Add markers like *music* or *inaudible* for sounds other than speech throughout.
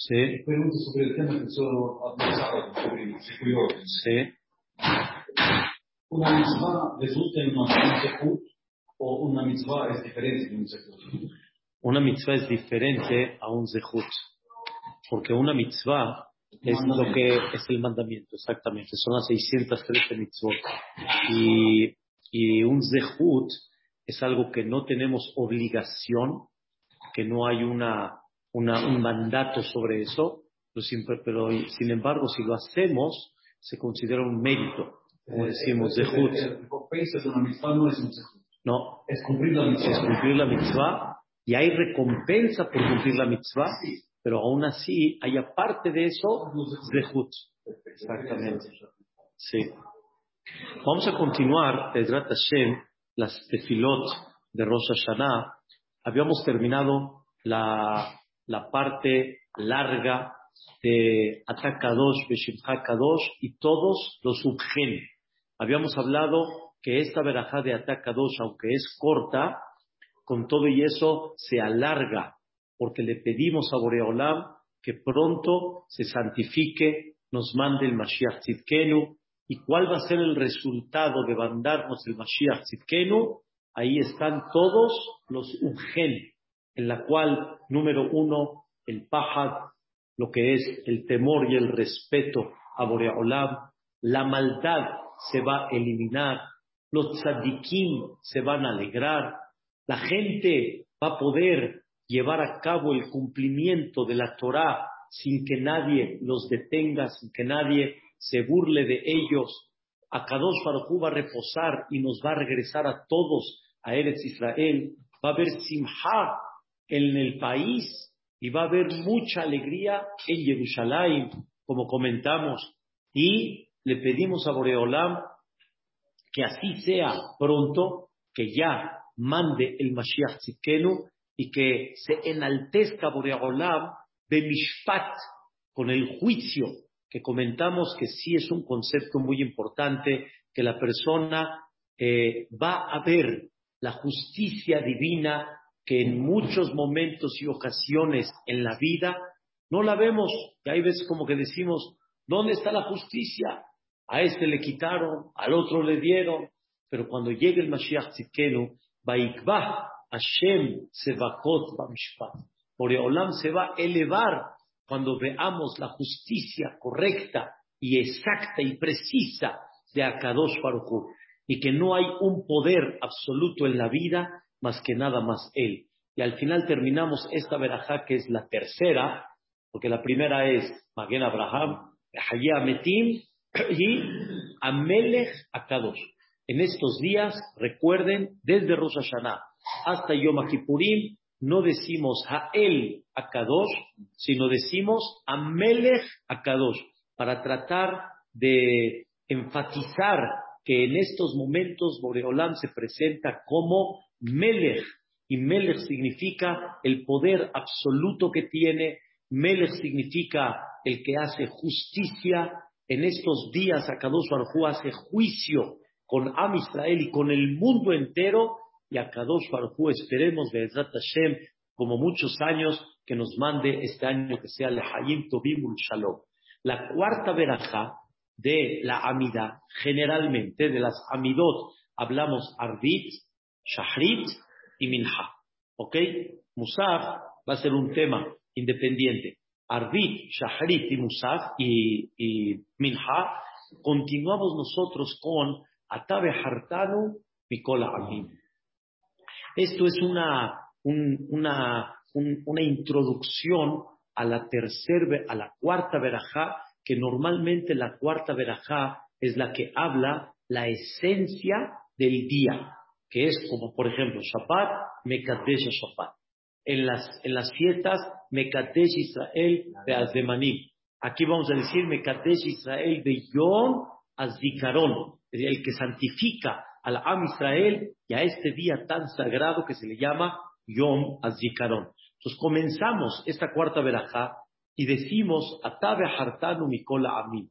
Sí. Pregunta sobre el tema que solo sábado, sobre. Sí. ¿Una mitzvah resulta en una sehut o una mitzvah es diferente de un sehut? Una mitzvah es diferente a un zehut. Porque una mitzvah es lo que es el mandamiento, exactamente. Son las 613 mitzvot. Y, y un zehut es algo que no tenemos obligación, que no hay una, una, un mandato sobre eso, pero sin, pero sin embargo, si lo hacemos, se considera un mérito, como decimos. El recompensa de mitzvah no es Es cumplir la es mitzvah. cumplir la mitzvah y hay recompensa por cumplir la mitzvah, pero aún así hay aparte de eso zehut. zehut. Exactamente. Sí. Vamos a continuar, Edrat Hashem, las tefilot de Rosh Hashanah. Habíamos terminado la, la parte larga de Atakadosh, Beshimcha Kadosh y todos los subgen. Habíamos hablado que esta verajá de Atakadosh, aunque es corta, con todo y eso se alarga, porque le pedimos a Boreolam que pronto se santifique, nos mande el Mashiach Tzidkenu, y cuál va a ser el resultado de mandarnos el Mashiach Tzidkenu, ahí están todos los Ugen, en la cual, número uno, el Pahad, lo que es el temor y el respeto a Boreolam, la maldad se va a eliminar, los tzadikim se van a alegrar, la gente va a poder llevar a cabo el cumplimiento de la Torah sin que nadie los detenga, sin que nadie se burle de ellos. Akadosh Baruj va a reposar y nos va a regresar a todos a Eretz Israel. Va a haber simha en el país y va a haber mucha alegría en Jerusalén, como comentamos. Y le pedimos a Boreolam que así sea pronto, que ya mande el Mashiach Tzidkenu y que se enaltezca Boreolam de Mishpat con el juicio que comentamos que sí es un concepto muy importante, que la persona eh, va a ver la justicia divina que en muchos momentos y ocasiones en la vida no la vemos. Y hay veces como que decimos, ¿dónde está la justicia? A este le quitaron, al otro le dieron. Pero cuando llegue el Mashiach Tzidkenu, Vaikba Hashem Sevakot Bamishpat. Boreolam se va a elevar cuando veamos la justicia correcta y exacta y precisa de Akadosh Baruj y que no hay un poder absoluto en la vida más que nada más Él. Y al final terminamos esta verajá que es la tercera, porque la primera es Magen Abraham, Hayah Metim *clears throat* y Amelech Akadosh. En estos días, recuerden, desde Rosh Hashanah hasta Yom Kippurim, no decimos Ha'el Akadosh, sino decimos Amelech Akadosh, para tratar de enfatizar que en estos momentos Boreolam se presenta como Melech, y Melech significa el poder absoluto que tiene, Melech significa el que hace justicia, en estos días Akadosh Baruj hace juicio con Am Israel y con el mundo entero, y a Kadosh Baruj Hu, esperemos Be'ezrat Hashem, como muchos años, que nos mande este año que sea Lehayim Tobimul Shalom. La cuarta verajá de la Amida, generalmente de las Amidot, hablamos Arbit, Shahrit y Minha. ¿Ok? Musaf va a ser un tema independiente. Arbit, Shahrit y Musaf y, Minha. Continuamos nosotros con Atabe Hartanu, Mikola Amim. Esto es una, un- una, un- una introducción a la tercera, a la cuarta verajá, que normalmente la cuarta verajá es la que habla la esencia del día, que es como, por ejemplo, Shabbat, Mekadesh Shabbat. En las, en las fiestas, Mekadesh Israel de Azdemanim. Aquí vamos a decir Mekadesh Israel de Yom Azdikaron, el que santifica al Am Israel y a este día tan sagrado que se le llama Yom Azdikaron. Entonces comenzamos esta cuarta verajá y decimos Atabe Hartanu Mikola Amin.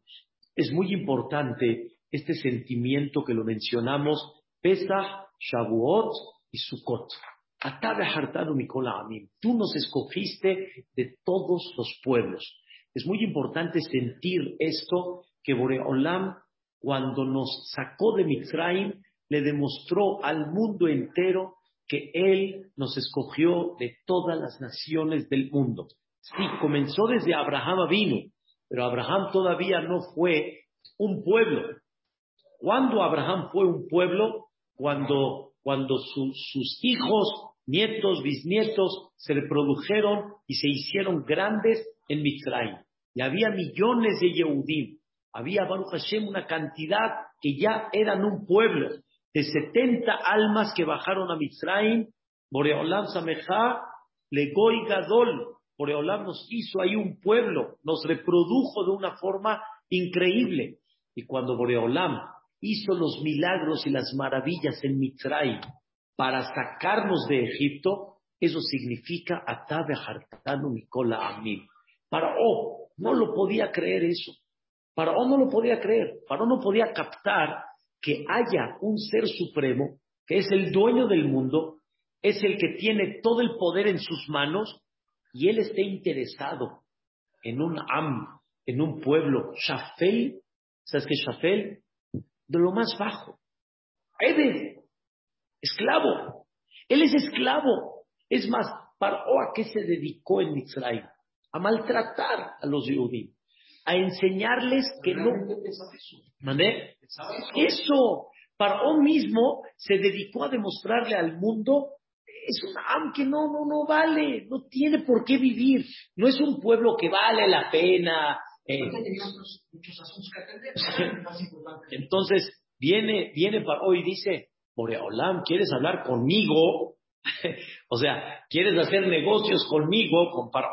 Es muy importante este sentimiento que lo mencionamos Pesach, Shavuot y Sukkot. Tú nos escogiste de todos los pueblos. Es muy importante sentir esto que Boreolam, cuando nos sacó de Mitzrayim, le demostró al mundo entero que Él nos escogió de todas las naciones del mundo. Sí, comenzó desde Abraham vino, pero Abraham todavía no fue un pueblo. ¿Cuándo Abraham fue un pueblo? Cuando, cuando sus hijos, nietos, bisnietos se le produjeron y se hicieron grandes en Mitzrayim. Y había millones de Yehudim. Había, Baruch Hashem, una cantidad que ya eran un pueblo de 70 almas que bajaron a Mitzrayim. Boreolam Samejá, Legoy Gadol. Boreolam nos hizo ahí un pueblo, nos reprodujo de una forma increíble. Y cuando Boreolam hizo los milagros y las maravillas en Mitzrayim para sacarnos de Egipto, eso significa Atabe Hartanu Mikola Amil. Para oh, no lo podía creer eso. Faraón oh, no lo podía creer. Faraón no podía captar que haya un ser supremo que es el dueño del mundo, es el que tiene todo el poder en sus manos y él esté interesado en un am, en un pueblo, Shafel, ¿sabes qué es Shafel? De lo más bajo. Ebed, esclavo. Él es esclavo. Es más, ¿para a qué se dedicó en Israel? A maltratar a los judíos a enseñarles que no. ¿Mandé? Eso. Paró mismo se dedicó a demostrarle al mundo es un am que no, no, no vale, no tiene por qué vivir, no es un pueblo que vale la pena. Eh. Entonces viene, viene Paró y dice, Boreolam, ¿quieres hablar conmigo? *laughs* o sea, ¿quieres hacer negocios conmigo, con Paró?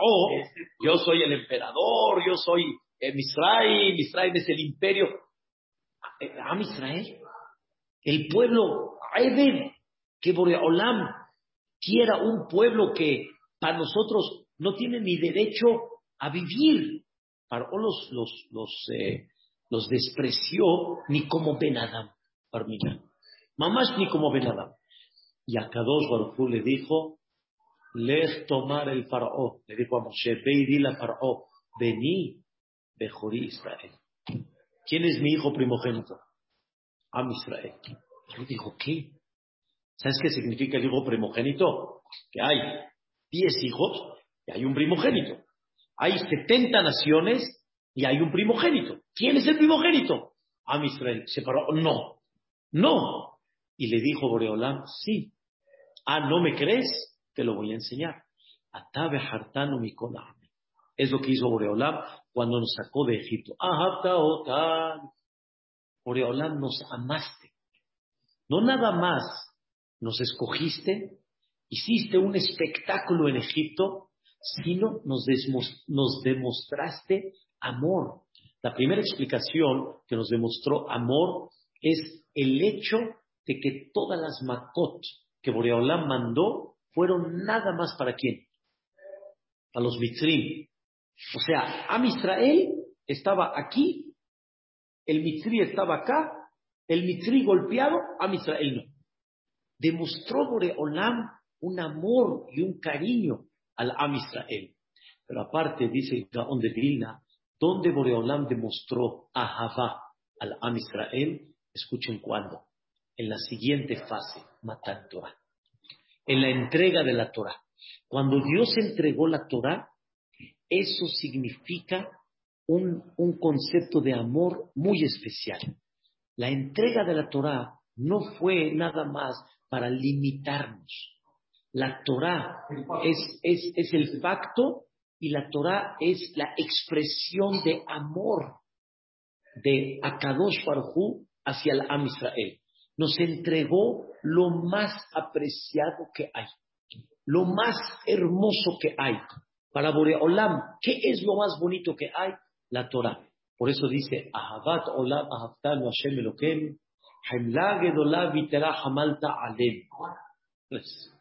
Yo soy el emperador, yo soy Israel, Israel es el imperio. Am Israel, el pueblo, Ebed, que Boreolam quiera un pueblo que para nosotros no tiene ni derecho a vivir. Para los, los, los, eh, los despreció ni como Benadam, Parmina. Mamás ni como Benadam. Y a Kadosh Baruj le dijo, Lej tomar el faraón. Le dijo a Moshe, ve y dile a faraón, vení Bejorí Israel. ¿Quién es mi hijo primogénito? Am Israel. Él dijo, ¿qué? ¿Sabes qué significa el hijo primogénito? Que hay diez hijos y hay un primogénito. Hay setenta naciones y hay un primogénito. ¿Quién es el primogénito? Am Israel. Se paró. No, no. Y le dijo Boreolam, sí. Ah, ¿no me crees? Te lo voy a enseñar. Atabe hartano mi Es lo que hizo Boreolam cuando nos sacó de Egipto. Oreolam, nos amaste. No nada más nos escogiste, hiciste un espectáculo en Egipto, sino nos, nos demostraste amor. La primera explicación que nos demostró amor es el hecho de que todas las makot que Boreolam mandó fueron nada más para quién? Para los mitrim, o sea, Am Israel estaba aquí, el Mitri estaba acá, el Mitri golpeado, Am Israel no. Demostró Boreolam un amor y un cariño al Am Israel. Pero aparte, dice Gaón de Vilna, donde Boreolam demostró a Javá al Am Israel, escuchen cuándo, en la siguiente fase, matar Torah, en la entrega de la Torah. Cuando Dios entregó la Torah, eso significa un, concepto de amor muy especial. La entrega de la Torah no fue nada más para limitarnos. La Torah es, es, el pacto y la Torah es la expresión de amor de Akadosh Baruj hacia el Am Israel. Nos entregó lo más apreciado que hay, lo más hermoso que hay. Para Boreolam, ¿qué es lo más bonito que hay? La Torah. Por eso dice, Ahabat Olam Ahavtanu Hashem Elokem, Hemla Gedolah Vitera Hamalta Alem. Pues,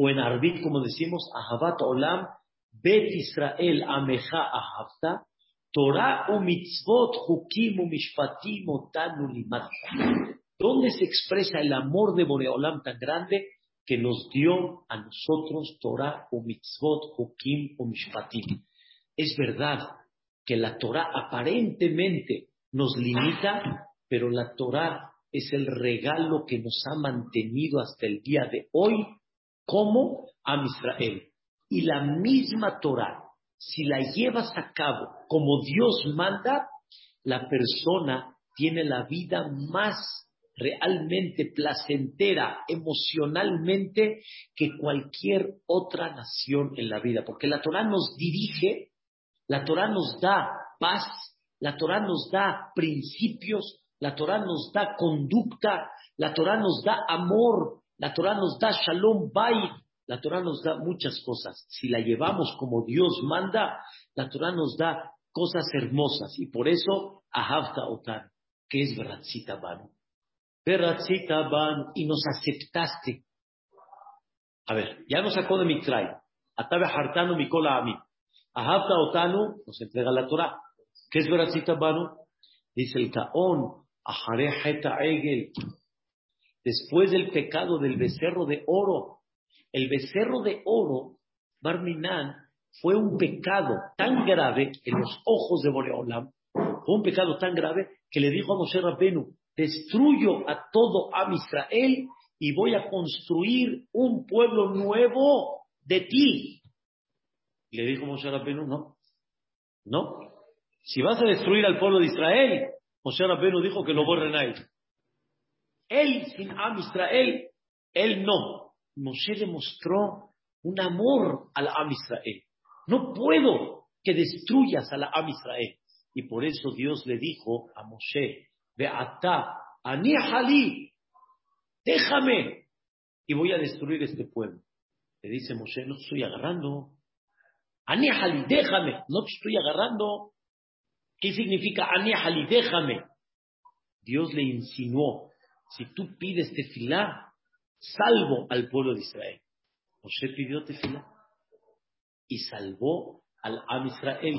o en Arbit, como decimos, Ahabat Olam, Bet Israel Ameja Ahavta, Torah u mitzvot, hukim u mishpatim, otanu. ¿Dónde se expresa el amor de Boreolam tan grande? que nos dio a nosotros Torah o mitzvot, Kim o mishpatim. Es verdad que la Torah aparentemente nos limita, pero la Torah es el regalo que nos ha mantenido hasta el día de hoy como a Israel. Y la misma Torah, si la llevas a cabo como Dios manda, la persona tiene la vida más realmente placentera emocionalmente que cualquier otra nación en la vida, porque la Torah nos dirige, la Torah nos da paz, la Torah nos da principios, la Torah nos da conducta, la Torah nos da amor, la Torah nos da shalom bay, la Torah nos da muchas cosas. Si la llevamos como Dios manda, la Torah nos da cosas hermosas y por eso ahavta otan, que es Beratzita Banu. Beratzita Banu y nos aceptaste. A ver, ya nos sacó de Mitzray. Atabe hartanu mikola ami. Ahavta otanu nos entrega la Torah. ¿Qué es Beratzita Banu? Dice el Kaon, Egel. Después del pecado del becerro de oro, el becerro de oro, Barminan, fue un pecado tan grave en los ojos de Boreolam, fue un pecado tan grave que le dijo a Moshe Rabbenu, destruyo a todo Am Israel y voy a construir un pueblo nuevo de ti. Y le dijo Moshe Rabbenu, no, no, si vas a destruir al pueblo de Israel, Moshe Rabbenu dijo que lo borren a. Él sin Am Israel, él no. Moshe demostró un amor al Am Israel. No puedo que destruyas a la Am Israel. Y por eso Dios le dijo a Moshe, Beata, Anihali, déjame y voy a destruir este pueblo. Le dice Moshe, no te estoy agarrando. Anihali, déjame, no te estoy agarrando. ¿Qué significa Anihali, déjame? Dios le insinuó, si tú pides tefilá, salvo al pueblo de Israel. Moshe pidió tefilá y salvó al Am Israel.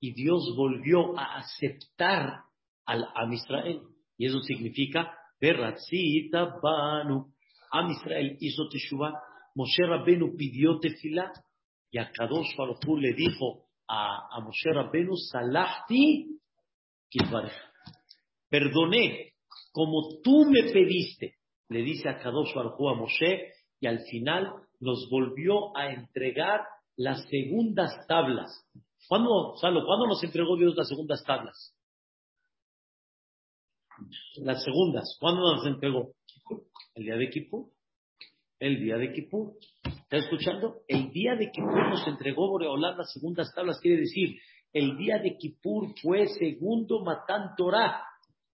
Y Dios volvió a aceptar al Am Israel. Y eso significa, Berratzita Banu. Am Israel hizo Teshuvah. Moshe Rabbenu pidió tefilá. Y a Kadosh Baruch le dijo a, a Moshe Rabbenu, Salahti Perdoné como tú me pediste. Le dice a Kadosh Baruch a Moshe. Y al final nos volvió a entregar las segundas tablas. ¿Cuándo, Salo, ¿cuándo nos entregó Dios las segundas tablas? Las segundas, ¿cuándo nos entregó? El día de Kippur. El día de Kippur. ¿Está escuchando? El día de Kippur nos entregó Boreolán las segundas tablas. Quiere decir, el día de Kippur fue segundo Matán Torah.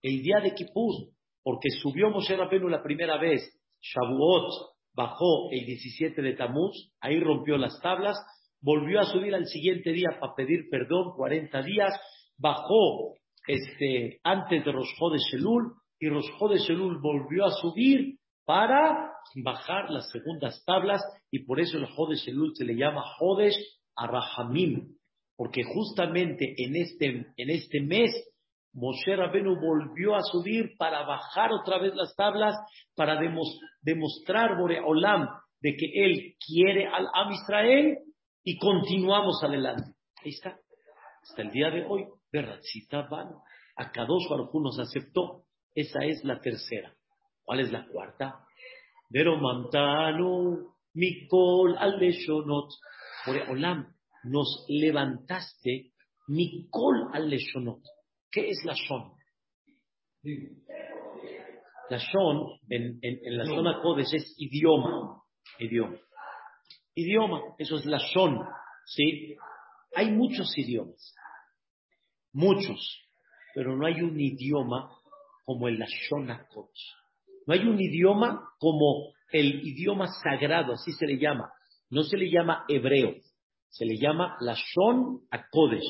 El día de Kippur. Porque subió Moshe Rabenu la primera vez. Shavuot bajó el 17 de Tamuz. Ahí rompió las tablas volvió a subir al siguiente día para pedir perdón, 40 días, bajó este, antes de Rosjó de Shelul y Rosjó de Shelul volvió a subir para bajar las segundas tablas y por eso el Jodesh Shelul se le llama Jodesh Arahamim, porque justamente en este, en este mes Moshe Rabenu volvió a subir para bajar otra vez las tablas, para demostrar Boreolam de que él quiere al Am Israel y continuamos adelante. Ahí está. Hasta el día de hoy, Berratzita van. A Kadosh nos aceptó. Esa es la tercera. ¿Cuál es la cuarta? Vero Mantano, Mikol al Leshonot. Por Olam, nos levantaste Mikol al Leshonot. ¿Qué es la Shon? La Shon en, en, la zona Kodesh es idioma. Idioma. Idioma, eso es la son, ¿sí? Hay muchos idiomas, muchos, pero no hay un idioma como el Lashon HaKodesh. No hay un idioma como el idioma sagrado, así se le llama. No se le llama hebreo, se le llama Lashon HaKodesh.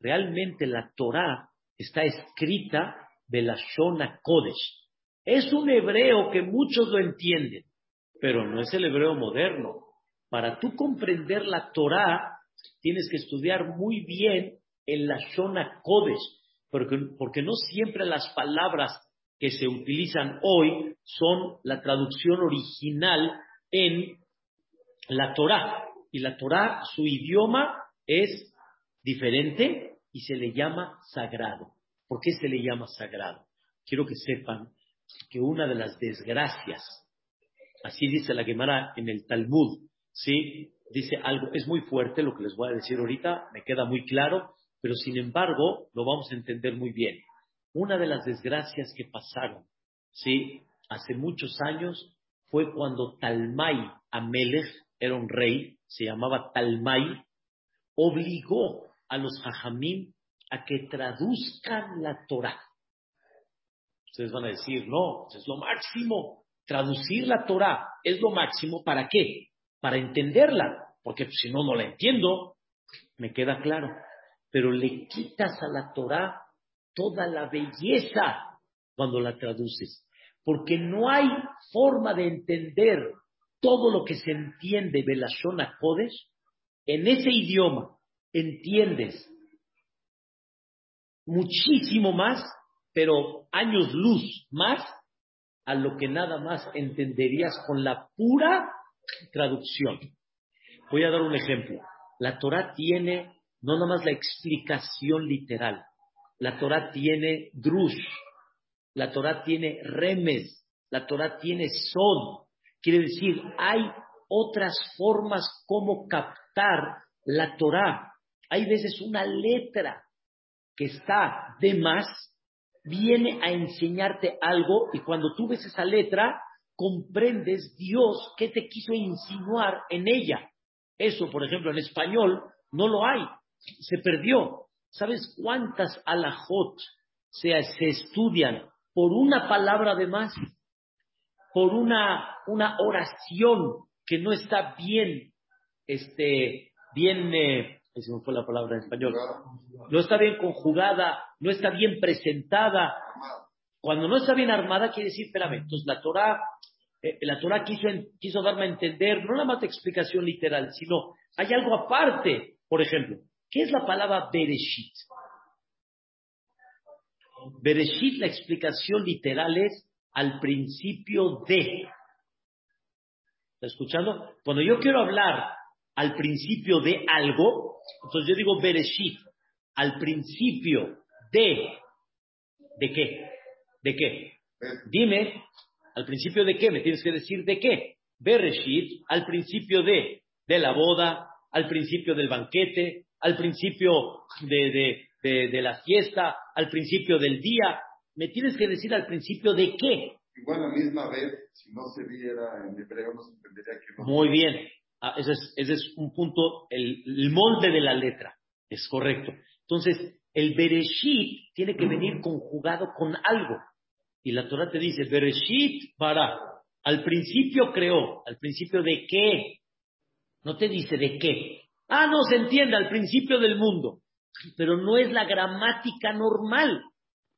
Realmente la Torah está escrita de Lashon HaKodesh. Es un hebreo que muchos lo entienden, pero no es el hebreo moderno. Para tú comprender la Torah, tienes que estudiar muy bien en la Shona Kodesh, porque, porque no siempre las palabras que se utilizan hoy son la traducción original en la Torah. Y la Torah, su idioma es diferente y se le llama sagrado. ¿Por qué se le llama sagrado? Quiero que sepan que una de las desgracias, así dice la Gemara en el Talmud, ¿sí? Dice algo, es muy fuerte lo que les voy a decir ahorita, me queda muy claro, pero sin embargo lo vamos a entender muy bien. Una de las desgracias que pasaron, ¿sí? Hace muchos años fue cuando Talmai Amelech era un rey, se llamaba Talmai, obligó a los hajamim a que traduzcan la Torah. Ustedes van a decir, no, es lo máximo. Traducir la Torah es lo máximo. ¿Para qué? Para entenderla. Porque si no, no la entiendo. Me queda claro. Pero le quitas a la Torah toda la belleza cuando la traduces. Porque no hay forma de entender todo lo que se entiende de la Shona Kodesh. En ese idioma entiendes muchísimo más, pero años luz más a lo que nada más entenderías con la pura traducción. Voy a dar un ejemplo. La Torah tiene no nada más la explicación literal, la Torah tiene drush, la Torah tiene remes, la Torah tiene son. Quiere decir, hay otras formas como captar la Torah. Hay veces una letra que está de más, viene a enseñarte algo y cuando tú ves esa letra, comprendes Dios qué te quiso insinuar en ella. Eso, por ejemplo, en español no lo hay, se perdió. ¿Sabes cuántas alajot se, se estudian por una palabra de más? Por una, una oración que no está bien, este, bien, eh, si me fue la palabra en español, no está bien conjugada, no está bien presentada. Cuando no está bien armada, quiere decir, espérame, entonces la Torah, eh, la Torah quiso, quiso darme a entender, no la más explicación literal, sino hay algo aparte. Por ejemplo, ¿qué es la palabra Bereshit? Bereshit, la explicación literal es al principio de. ¿Está escuchando? Cuando yo quiero hablar al principio de algo, entonces yo digo Bereshit, al principio de, ¿de qué? ¿De qué? Dime, al principio de qué, me tienes que decir de qué. Bereshit, al principio de, de la boda, al principio del banquete, al principio de, de, de, la fiesta, al principio del día. Me tienes que decir al principio de qué. Igual la misma vez, si no se viera en hebreo, no se entendería que no. Muy bien. Ah, ese, es, un punto, el, molde de la letra, es correcto. Entonces, el Bereshit tiene que venir conjugado con algo. Y la Torah te dice, Bereshit para. Al principio creó. ¿Al principio de qué? No te dice de qué. Ah, no se entiende, al principio del mundo. Pero no es la gramática normal.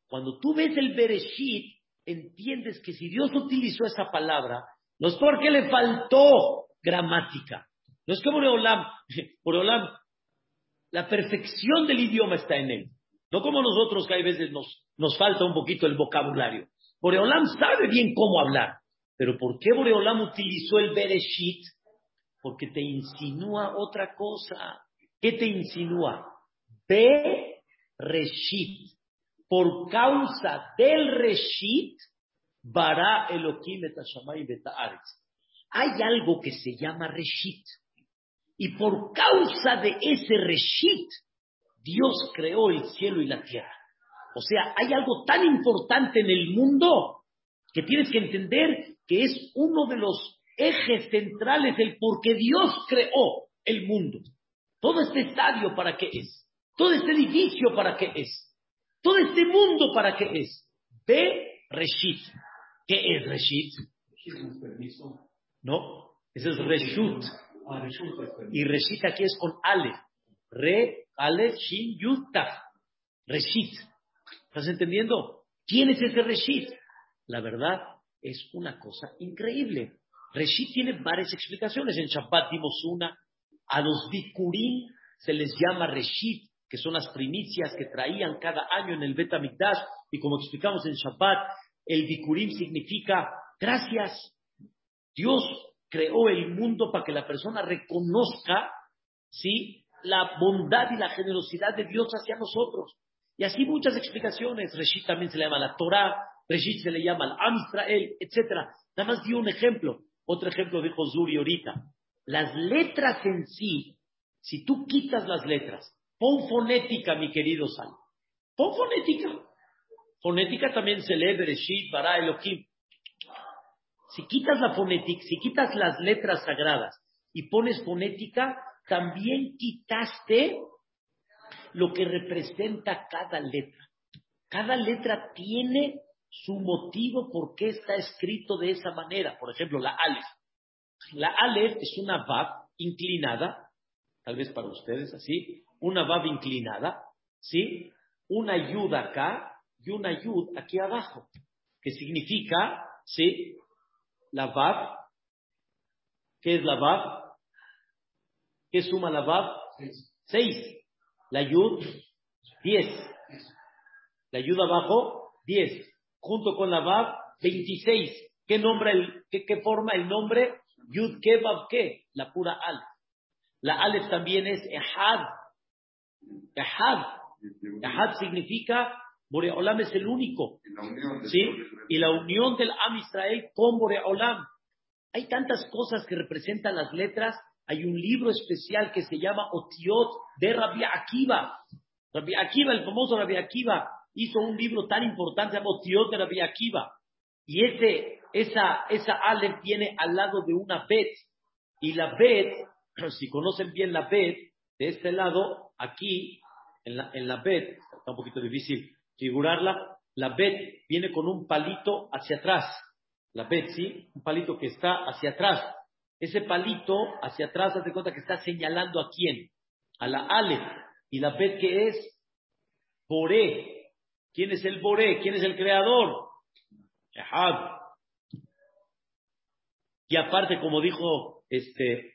Cuando tú ves el Bereshit, entiendes que si Dios utilizó esa palabra, no es porque le faltó gramática. No es que Boreolam, Boreolam, la perfección del idioma está en él. No como nosotros que hay veces nos, nos falta un poquito el vocabulario. Boreolam sabe bien cómo hablar. Pero ¿por qué Boreolam utilizó el Bereshit? Porque te insinúa otra cosa. ¿Qué te insinúa? Bereshit. Por causa del Reshit, Bara Elohim et hay algo que se llama Reshit. Y por causa de ese Reshit, Dios creó el cielo y la tierra. O sea, hay algo tan importante en el mundo que tienes que entender que es uno de los ejes centrales del por qué Dios creó el mundo. Todo este estadio para qué es. Todo este edificio para qué es. Todo este mundo para qué es. Ve Reshit. ¿Qué es Reshit? ¿No? Ese es Reshut. Y Reshit aquí es con Ale. Re, Ale, Shin, Yud, Reshit. ¿Estás entendiendo? ¿Quién es ese Reshit? La verdad es una cosa increíble. Reshit tiene varias explicaciones. En Shabbat dimos una. A los Bikurim se les llama Reshit, que son las primicias que traían cada año en el Bet Y como explicamos en Shabbat, el Bikurim significa gracias, Dios creó el mundo para que la persona reconozca, ¿sí? La bondad y la generosidad de Dios hacia nosotros. Y así muchas explicaciones. Reshit también se le llama la Torah, Reshit se le llama el Am Israel, etc. Nada más dio un ejemplo. Otro ejemplo dijo Zuri ahorita. Las letras en sí, si tú quitas las letras, pon fonética, mi querido Sal. Pon fonética. Fonética también se lee Bereshit, Bara, Elohim. Si quitas la fonética, si quitas las letras sagradas y pones fonética, también quitaste lo que representa cada letra. Cada letra tiene su motivo por qué está escrito de esa manera. Por ejemplo, la Aleph. La Aleph es una Vav inclinada, tal vez para ustedes así, una Vav inclinada, ¿sí? Una Yud acá y una Yud aquí abajo, que significa, ¿sí? La Vav, ¿qué es la Vav? ¿Qué suma la Vav? Seis. La Yud, diez. La Yud abajo, diez. Junto con la Vav, veintiséis. ¿Qué, nombra el, qué, qué forma el nombre? Yud ke Vav ke, la pura Alef. La Alef también es Ehad. Ehad. Ehad significa Boreolam es el único. ¿Sí? Y la unión del Am Israel con Boreolam. Hay tantas cosas que representan las letras. Hay un libro especial que se llama Otiot de Rabbi Akiva. Rabbi Akiva, el famoso Rabbi Akiva, hizo un libro tan importante, se llama Otiot de Rabbi Akiva. Y ese, esa, esa Aleph viene al lado de una Bet. Y la Bet, *clears throat* si conocen bien la Bet, de este lado, aquí, en la, en la Bet, está un poquito difícil figurarla, la Bet viene con un palito hacia atrás. La Bet, ¿sí? Un palito que está hacia atrás. Ese palito hacia atrás, hazte cuenta que está señalando a quién. A la Aleph. Y la Bet que es Boré. ¿Quién es el Boré? ¿Quién es el creador? Ehad. Y aparte, como dijo este,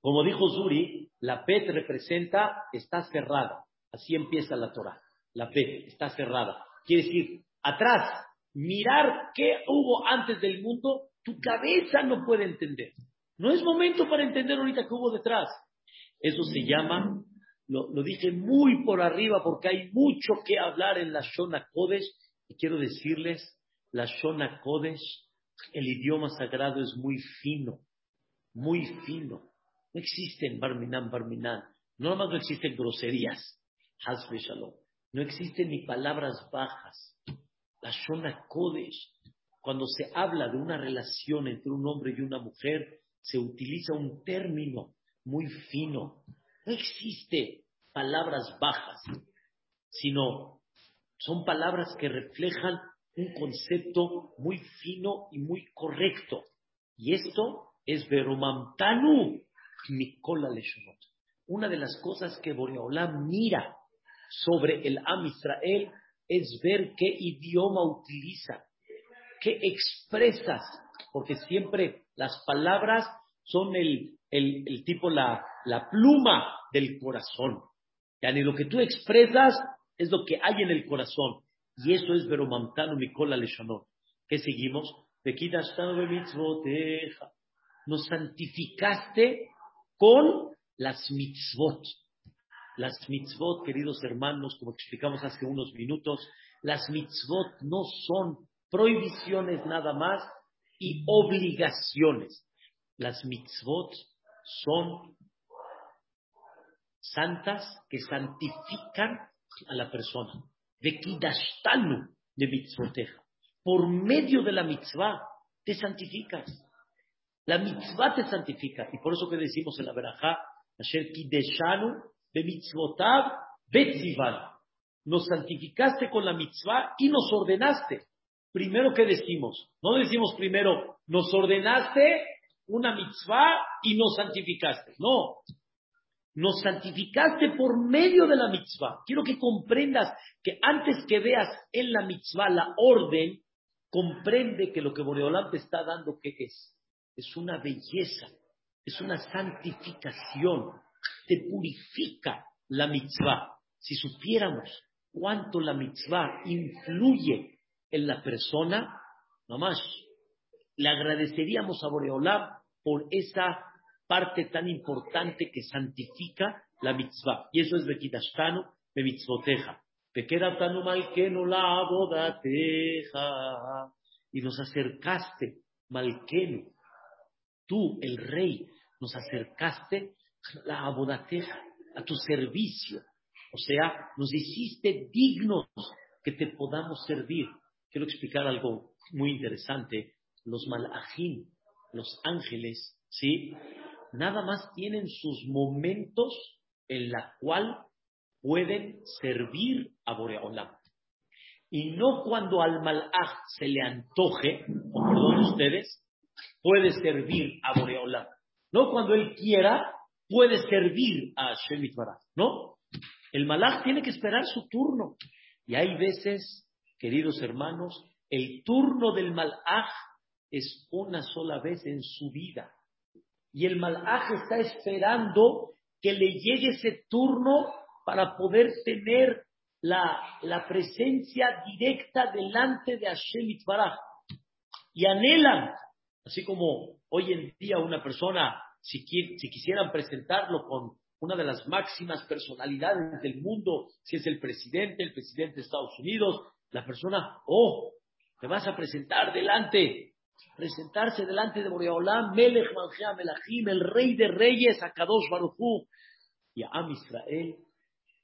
como dijo Zuri, la Bet representa, está cerrada. Así empieza la Torah. La Bet está cerrada. Quiere decir, atrás, mirar qué hubo antes del mundo, tu cabeza no puede entender. No es momento para entender ahorita qué hubo detrás. Eso se llama, lo, dije muy por arriba porque hay mucho que hablar en la Shona Kodesh y quiero decirles, la Shona Kodesh, el idioma sagrado es muy fino, muy fino. No existen barminan, barminan. No nomás no existen groserías. Hasbe shalom. No existen ni palabras bajas. La Shona Kodesh, cuando se habla de una relación entre un hombre y una mujer, se utiliza un término muy fino. No existe palabras bajas, sino son palabras que reflejan un concepto muy fino y muy correcto. Y esto es Veromamtanu Mikola Leshonot. Una de las cosas que Boreolam mira sobre el Am Israel es ver qué idioma utiliza, qué expresas, porque siempre las palabras son el, el, el tipo, la, la pluma del corazón. Yani lo que tú expresas es lo que hay en el corazón. Y eso es Veromamtano Mikola Leshonot. ¿Qué seguimos? Nos santificaste con las mitzvot. Las mitzvot, queridos hermanos, como explicamos hace unos minutos, las mitzvot no son prohibiciones nada más y obligaciones. Las mitzvot son santas que santifican a la persona. De kidashtanu de mitzvoteja. Por medio de la mitzvah te santificas. La mitzvah te santifica. Y por eso que decimos en la verajá, Asher kideshanu de mitzvotav betzivan. Nos santificaste con la mitzvah y nos ordenaste. Primero que decimos, no decimos primero, nos ordenaste una mitzvah y nos santificaste. No, nos santificaste por medio de la mitzvah. Quiero que comprendas que antes que veas en la mitzvah la orden, comprende que lo que Boreolam te está dando, ¿qué es? Es una belleza, es una santificación, te purifica la mitzvah. Si supiéramos cuánto la mitzvah influye en la persona, nomás, le agradeceríamos a Boreolam por esa parte tan importante que santifica la mitzvah. Y eso es Bekidashtanu, de mitzvoteja. Bekedatanu malkenu la abodateja. Y nos acercaste, malkenu, tú, el rey, nos acercaste la abodateja, a tu servicio. O sea, nos hiciste dignos que te podamos servir. Quiero explicar algo muy interesante. Los malajim, los ángeles, ¿sí? Nada más tienen sus momentos en la cual pueden servir a Boreolam. Y no cuando al malaj se le antoje, o perdón ustedes, puede servir a Boreolam. No cuando él quiera, puede servir a Shemit ¿no? El malaj tiene que esperar su turno. Y hay veces, queridos hermanos, el turno del malaj es una sola vez en su vida. Y el malaj está esperando que le llegue ese turno para poder tener la, la presencia directa delante de Hashem Itbaraj. Y anhelan, así como hoy en día una persona, si, si quisieran presentarlo con una de las máximas personalidades del mundo, si es el presidente, el presidente de Estados Unidos, la persona, oh, te vas a presentar delante, presentarse delante de Boreolam, Melech Malchea Melachim, el rey de reyes, Akadosh Baruchu, y Am Israel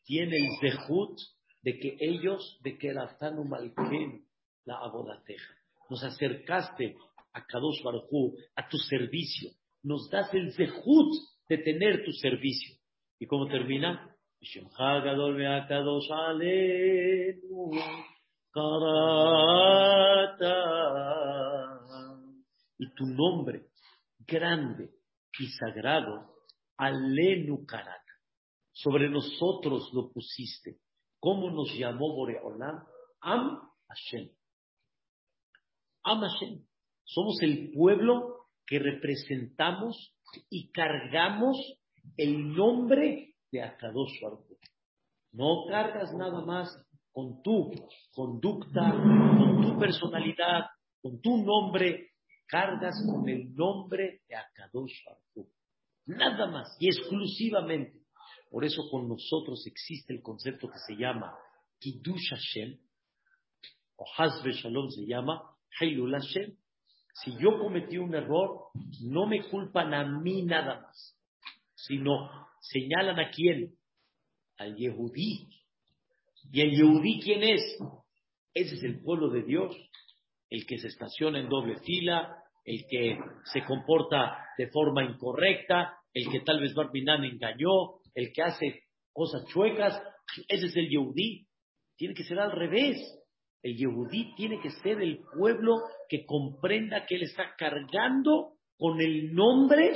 tiene el zehut de que ellos, de que Raftanu Malken, la abodateja, nos acercaste a Kadosh Baruchu, a tu servicio, nos das el zehut de tener tu servicio. ¿Y cómo termina? Y tu nombre grande y sagrado, Alenu Karata. Sobre nosotros lo pusiste. ¿Cómo nos llamó Boreolam? Am Hashem. Am Hashem. Somos el pueblo que representamos y cargamos el nombre de Akadosh Baruch. No cargas nada más con tu conducta, con tu personalidad, con tu nombre, cargas con el nombre de Akadosh Baruch. Nada más y exclusivamente. Por eso con nosotros existe el concepto que se llama Kiddush Hashem, o Hazbe Shalom se llama Hailul Hashem. Si yo cometí un error, no me culpan a mí nada más sino señalan a quién, al Yehudí. ¿Y el Yehudí quién es? Ese es el pueblo de Dios, el que se estaciona en doble fila, el que se comporta de forma incorrecta, el que tal vez Barbinan engañó, el que hace cosas chuecas, ese es el Yehudí. Tiene que ser al revés. El Yehudí tiene que ser el pueblo que comprenda que él está cargando con el nombre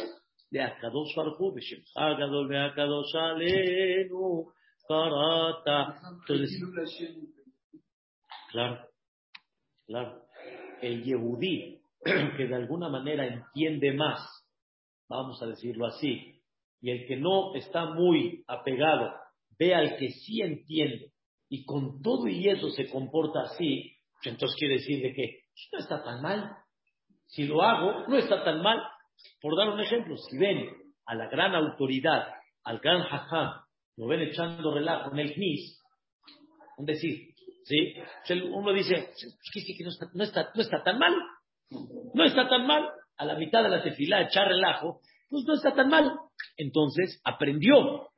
de Akadosh Barhu, Agadol de Akadosh Alenu, Karata. Entonces, claro, claro, el Yehudí, *clears throat* que de alguna manera entiende más, vamos a decirlo así, y el que no está muy apegado, ve al que sí entiende, y con todo y eso se comporta así, pues entonces quiere decir de que no está tan mal. Si lo hago, no está tan mal. Por dar un ejemplo, si ven a la gran autoridad, al gran jajam, lo ven echando relajo en el knis, un decir, ¿sí? Uno dice, que no está, no, está, no está tan mal, no está tan mal, a la mitad de la tefilá echar relajo, pues no está tan mal. Entonces aprendió,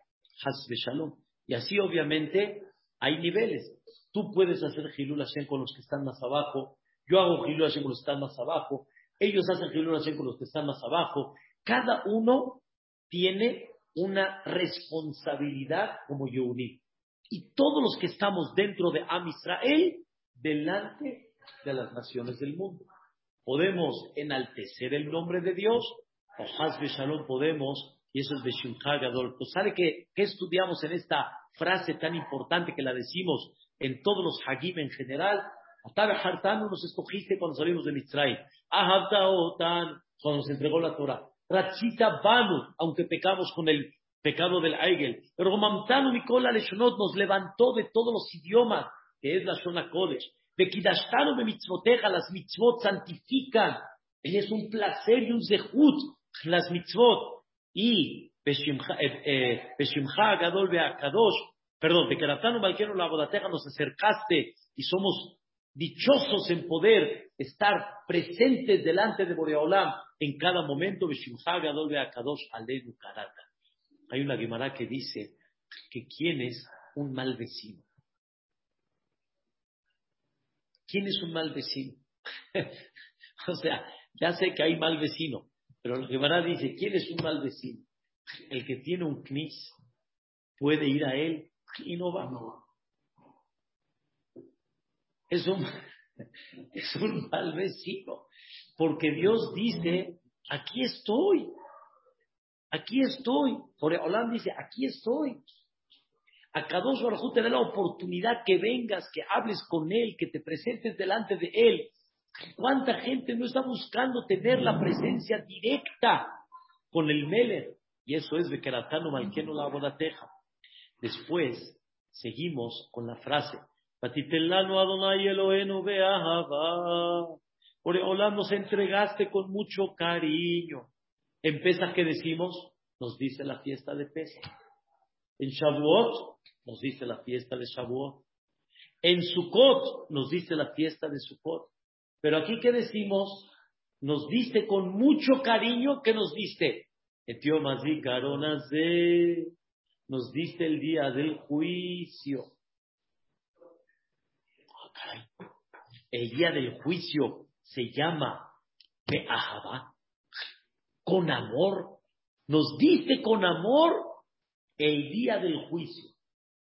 Hasbe Shalom. Y así obviamente hay niveles. Tú puedes hacer Hilul Hashem con los que están más abajo, yo hago Hilul Hashem con los que están más abajo, ellos hacen Hilul con los que están más abajo. Cada uno tiene una responsabilidad como Yehudi. Y todos los que estamos dentro de Am Israel, delante de las naciones del mundo. Podemos enaltecer el nombre de Dios, o Hazbe Shalom podemos, y eso es de Gadol. Pues ¿sabe qué, qué estudiamos en esta frase tan importante que la decimos en todos los Hagim en general? Hartanu nos escogiste cuando salimos de Mitzray. Otan cuando nos entregó la Torah. Ratzita Banu, aunque pecamos con el pecado del Aigel. Pero Mamtanu Mikola Leshonot nos levantó de todos los idiomas, que es la Shona Kodesh. Bekidashtanu me mitzvoteja, las mitzvot santifican es un placer y un zehut, las mitzvot. Y Beshimcha eh, eh, Gadol Beakadosh, perdón, Bekeratanu Malkenu la Bodateja nos acercaste y somos dichosos en poder estar presentes delante de Boreolam en cada momento. Beshimcha Gadol Beakadosh Aleinu Karata. Hay una Gemara que dice que quién es un mal vecino. ¿Quién es un mal vecino? *laughs* o sea, ya sé que hay mal vecino, pero la Gemara dice, ¿quién es un mal vecino? El que tiene un knis puede ir a él y no va. Es un, *laughs* es un mal vecino, porque Dios dice, aquí estoy, aquí estoy. Holanda dice, aquí estoy. A Kadosh Baruj te da la oportunidad que vengas, que hables con Él, que te presentes delante de Él. ¿Cuánta gente no está buscando tener la presencia directa con el Meler? Y eso es Bekeratano Malkeno la Bodateja. Después seguimos con la frase. Beahava. Hola, nos entregaste con mucho cariño. En Pesach, ¿qué decimos? Nos dice la fiesta de Pesach. En Shavuot nos dice la fiesta de Shavuot. En Sukkot nos dice la fiesta de Sukkot. Pero aquí ¿qué decimos? Nos diste con mucho cariño, ¿qué nos diste? Nos diste el día del juicio. Ah, el día del juicio se llama Be'ahaba. Con amor. Nos diste con amor el día del juicio.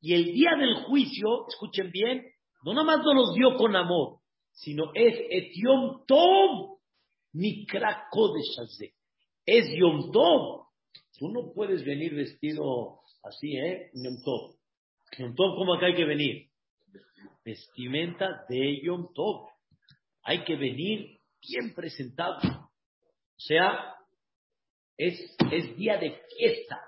Y el día del juicio, escuchen bien, no nada más nos dio con amor, sino es et Yom Tov Mikra Kodesh Es Yom Tov. Tú no puedes venir vestido así, ¿eh? Yom Tov. Yom Tov, ¿cómo acá hay que venir? Vestimenta de Yom Tov. Hay que venir bien presentado. O sea, es, es día de fiesta.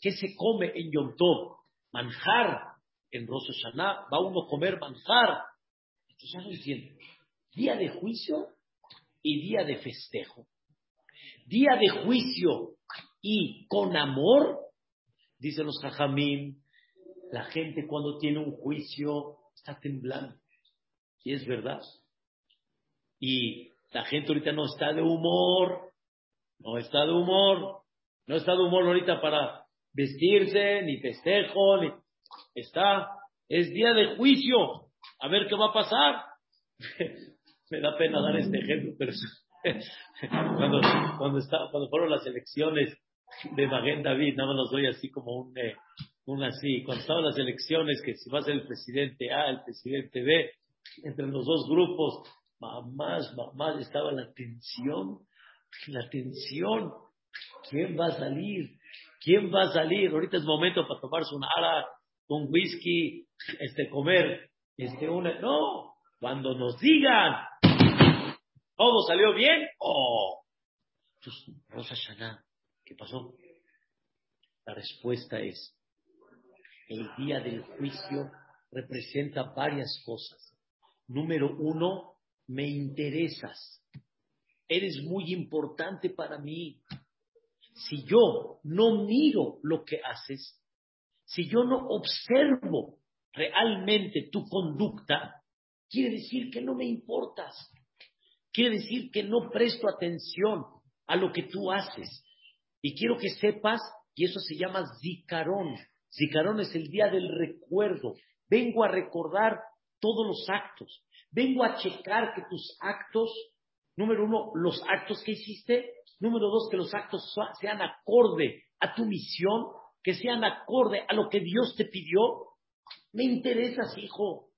¿Qué se come en Yom Tov? Manjar. En Rosh Hashanah va uno a comer manjar. Día de juicio y día de festejo. Día de juicio y con amor, dicen los jajamín, la gente cuando tiene un juicio está temblando. Y es verdad. Y la gente ahorita no está de humor, no está de humor, no está de humor ahorita para vestirse, ni festejo, ni está, es día de juicio, a ver qué va a pasar. *laughs* Me da pena dar este ejemplo, pero *laughs* cuando, cuando, está, cuando fueron las elecciones de Maguen David, nada más los doy así como un, eh, un así, cuando estaban las elecciones, que si va a ser el presidente A, el presidente B, entre los dos grupos, mamás, mamás, estaba la tensión, la tensión, ¿quién va a salir? ¿Quién va a salir? Ahorita es momento para tomarse una ara, un whisky, este, comer, este, una, no, cuando nos digan, todo salió bien, oh, entonces, Rosa ¿qué pasó? La respuesta es, el día del juicio representa varias cosas. Número uno, me interesas. Eres muy importante para mí. Si yo no miro lo que haces, si yo no observo realmente tu conducta, quiere decir que no me importas. Quiere decir que no presto atención a lo que tú haces. Y quiero que sepas, y eso se llama zicarón. Zicarón es el día del recuerdo. Vengo a recordar todos los actos. Vengo a checar que tus actos, número uno, los actos que hiciste. Número dos, que los actos sean acorde a tu misión que sean acorde a lo que Dios te pidió. Me interesas, hijo,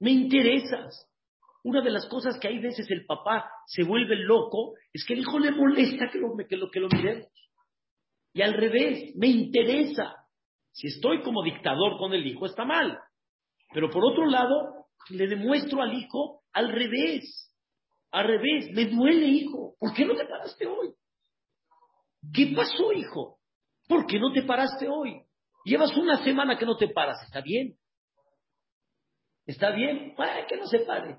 me interesas. Una de las cosas que hay veces el papá se vuelve loco es que el hijo le molesta que lo, que lo, que lo miremos. Y al revés, me interesa. Si estoy como dictador con el hijo, está mal. Pero por otro lado, le demuestro al hijo al revés. Al revés, me duele, hijo. ¿Por qué no te paraste hoy? ¿Qué pasó, hijo? ¿Por qué no te paraste hoy? Llevas una semana que no te paras, ¿está bien? ¿Está bien? ¿Para que no se pare?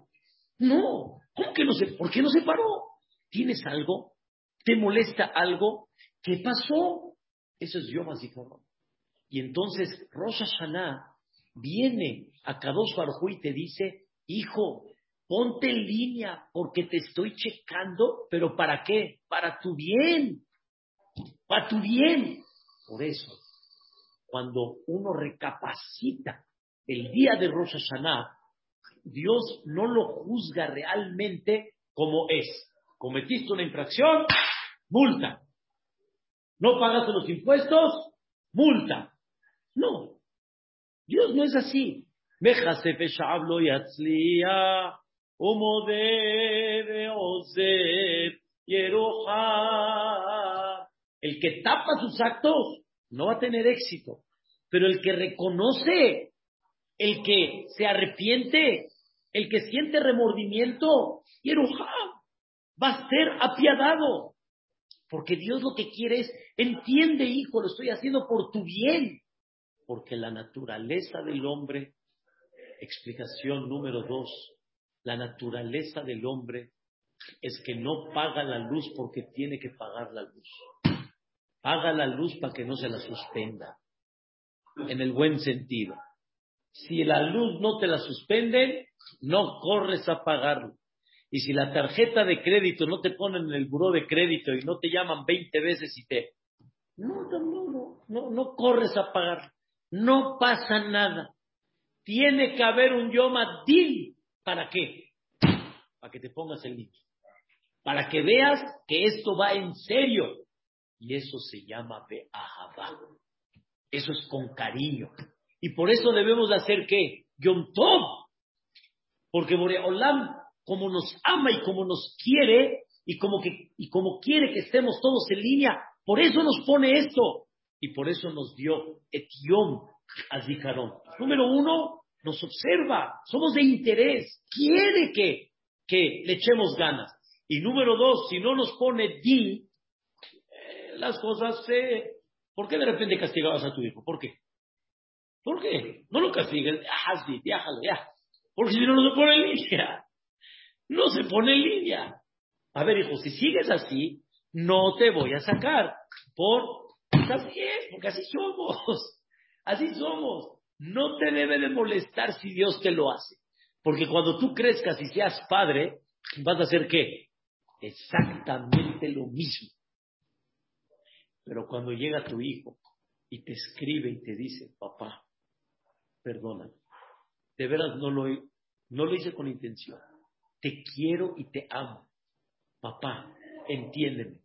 No, ¿cómo que no se? ¿Por qué no se paró? ¿Tienes algo? ¿Te molesta algo? ¿Qué pasó? Eso es Yom HaZikaron. Y entonces Rosh Hashanah viene a Kadosh y te dice, hijo, ponte en línea porque te estoy checando, pero ¿para qué? Para tu bien, para tu bien. Por eso, cuando uno recapacita el día de Rosh Hashanah, Dios no lo juzga realmente como es. Cometiste una infracción, multa. No pagaste los impuestos, multa. No. Dios no es así. El que tapa sus actos no va a tener éxito. Pero el que reconoce, el que se arrepiente, el que siente remordimiento, va a ser apiadado. Porque Dios lo que quiere es, entiende hijo, lo estoy haciendo por tu bien. Porque la naturaleza del hombre, explicación número dos, la naturaleza del hombre es que no paga la luz porque tiene que pagar la luz. Paga la luz para que no se la suspenda. En el buen sentido. Si la luz no te la suspenden, no corres a pagarlo. Y si la tarjeta de crédito no te ponen en el buró de crédito y no te llaman 20 veces y te... No, no, no, no, no, corres a pagar. No pasa nada. Tiene que haber un yoma din. ¿Para qué? Para que te pongas el límite. Para que veas que esto va en serio. Y eso se llama Be'ahabá. Eso es con cariño. Y por eso debemos hacer qué? Yom Tov. Porque Boreolam, como nos ama y como nos quiere, y como, que, y como quiere que estemos todos en línea, por eso nos pone esto. Y por eso nos dio Etiom Azikaron. Número uno, nos observa, somos de interés, quiere que, que le echemos ganas. Y número dos, si no nos pone di, eh, las cosas se... ¿Por qué de repente castigabas a tu hijo? ¿Por qué? ¿Por qué? No lo castigues, ah, déjalo, ya. Porque si no, no se pone en línea. No se pone en línea. A ver, hijo, si sigues así, no te voy a sacar. Por, así es, porque así somos. *laughs* Así somos. No te debe de molestar si Dios te lo hace. Porque cuando tú crezcas y seas padre, vas a hacer qué? Exactamente lo mismo. Pero cuando llega tu hijo y te escribe y te dice, papá, perdona, de veras no lo, no lo hice con intención. Te quiero y te amo. Papá, entiéndeme.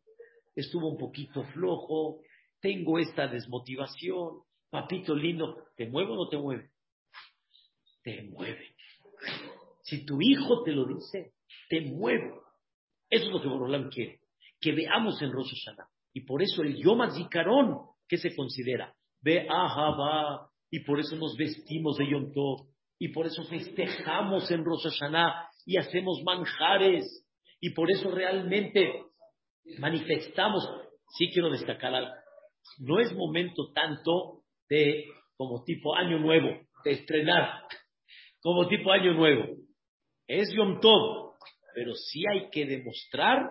Estuvo un poquito flojo, tengo esta desmotivación. Papito lindo, ¿te mueve o no te mueve? Te mueve. Si tu hijo te lo dice, te mueve. Eso es lo que Borolam quiere. Que veamos en Rosh. Y por eso el Yom HaZikaron, que se considera? Ve Ahaba. Y por eso nos vestimos de Yom Tov y por eso festejamos en Rosh y hacemos manjares y por eso realmente manifestamos. Sí quiero destacar algo. No es momento tanto de como tipo año nuevo, de estrenar, como tipo año nuevo. Es Yom Tov, pero sí hay que demostrar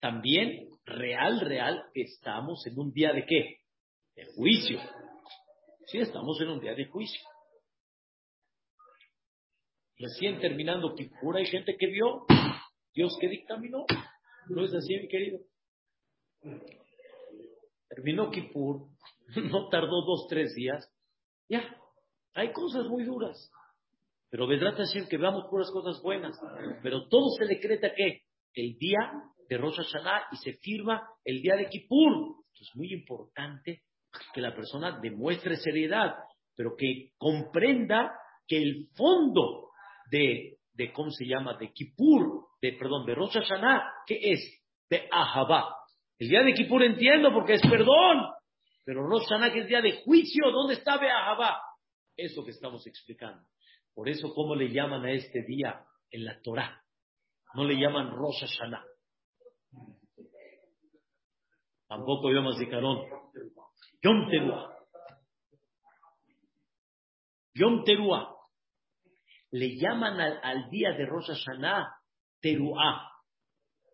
también real, real, que estamos en un día de qué? De juicio. Sí, estamos en un día de juicio recién terminando Kippur, hay gente que vio, Dios que dictaminó. No es así, mi querido. Terminó Kippur, *laughs* no tardó dos, tres días. Ya, hay cosas muy duras. Pero vendrá decir que veamos puras cosas buenas. Pero todo se decreta que el día de Rosh Hashanah y se firma el día de Kippur. Es muy importante que la persona demuestre seriedad, pero que comprenda que el fondo de, de, ¿cómo se llama? De Kippur, de, perdón, de Rosh Hashanah, ¿qué es? De Ahabá. El día de Kippur entiendo porque es perdón, pero Rosh Hashanah que es día de juicio, ¿dónde está Ahabá? Eso que estamos explicando. Por eso, ¿cómo le llaman a este día en la Torah? No le llaman Rosh Hashanah. Tampoco Yom Zikaron. Yom Teruah. Yom Teruah le llaman al, día de Rosh Hashanah Teruah,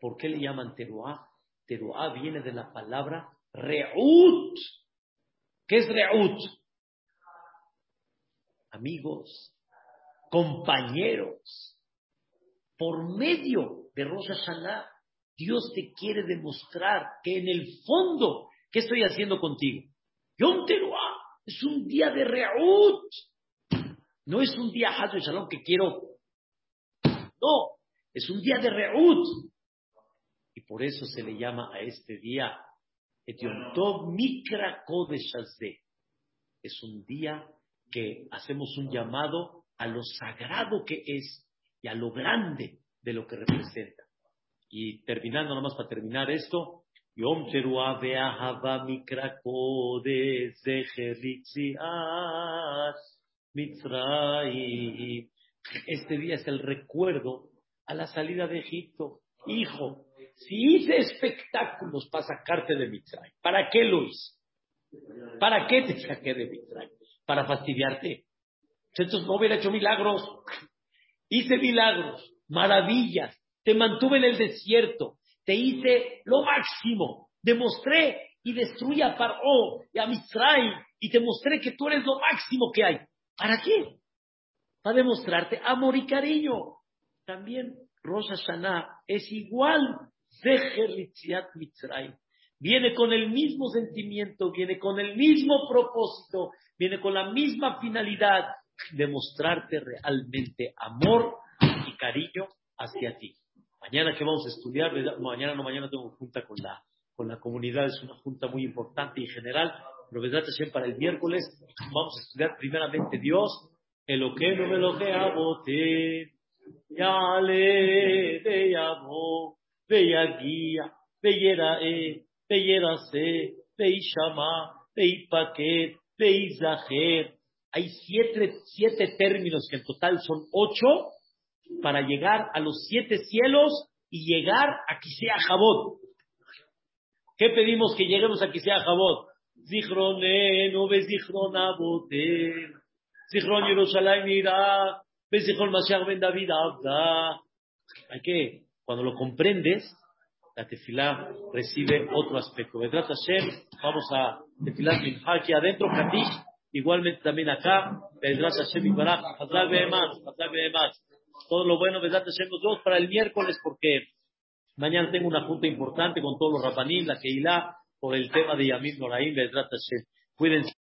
¿Por qué le llaman Teruá? Teruá viene de la palabra Reut. ¿Qué es Reut? Amigos, compañeros, por medio de Rosh Hashanah, Dios te quiere demostrar que en el fondo, ¿qué estoy haciendo contigo? Yom es un día de Reut. No es un día Haz Shalom que quiero. No, es un día de Reut. Y por eso se le llama a este día Etiom Mikra Kodeshazde. Es un día que hacemos un llamado a lo sagrado que es y a lo grande de lo que representa. Y terminando, nomás para terminar esto, Yom Teruah Be'ahava Mikra Kodesh Zecher Mitzrayim. Este día es el recuerdo a la salida de Egipto. Hijo, si hice espectáculos para sacarte de Mitzrayim, ¿para qué lo hice? ¿Para qué te saqué de Mitzrayim? ¿Para fastidiarte? Entonces no hubiera hecho milagros. Hice milagros, maravillas. Te mantuve en el desierto. Te hice lo máximo. Demostré y destruí a Paró y a Mitzrayim. Y te mostré que tú eres lo máximo que hay. ¿Para qué? Para demostrarte amor y cariño. También Rosh Hashanah es igual. Viene con el mismo sentimiento, viene con el mismo propósito, viene con la misma finalidad de mostrarte realmente amor y cariño hacia ti. Mañana que vamos a estudiar, mañana no, mañana tengo junta con la, con la comunidad, es una junta muy importante y general, pero siempre para el miércoles vamos a estudiar primeramente Dios, el que no me lo que abote, ya le, ve amo, ve guía, ve e, ve se, ve shama, ve paquet, ve hay siete, siete términos que en total son ocho para llegar a los siete cielos y llegar a Kisea Jabot. ¿Qué pedimos que lleguemos a Kisea Jabot? Zichronenu bezichron abotem. Zichron Yerushalayim Irak. Bezichron Mashiach ben David Abda. Hay que, cuando lo comprendes, la tefilá recibe otro aspecto. Vedrat Hashem, vamos a tefilar aquí adentro, Katish. Igualmente también acá, Vedrat Hashem Ibarach, Hazak Behemat, Hazak Behemat. Todo lo bueno, Vedrat Hashem, dos para el miércoles, porque mañana tengo una junta importante con todos los rapanim, la Keilah, por el tema de Yamim Noraim, Hashem. Cuídense.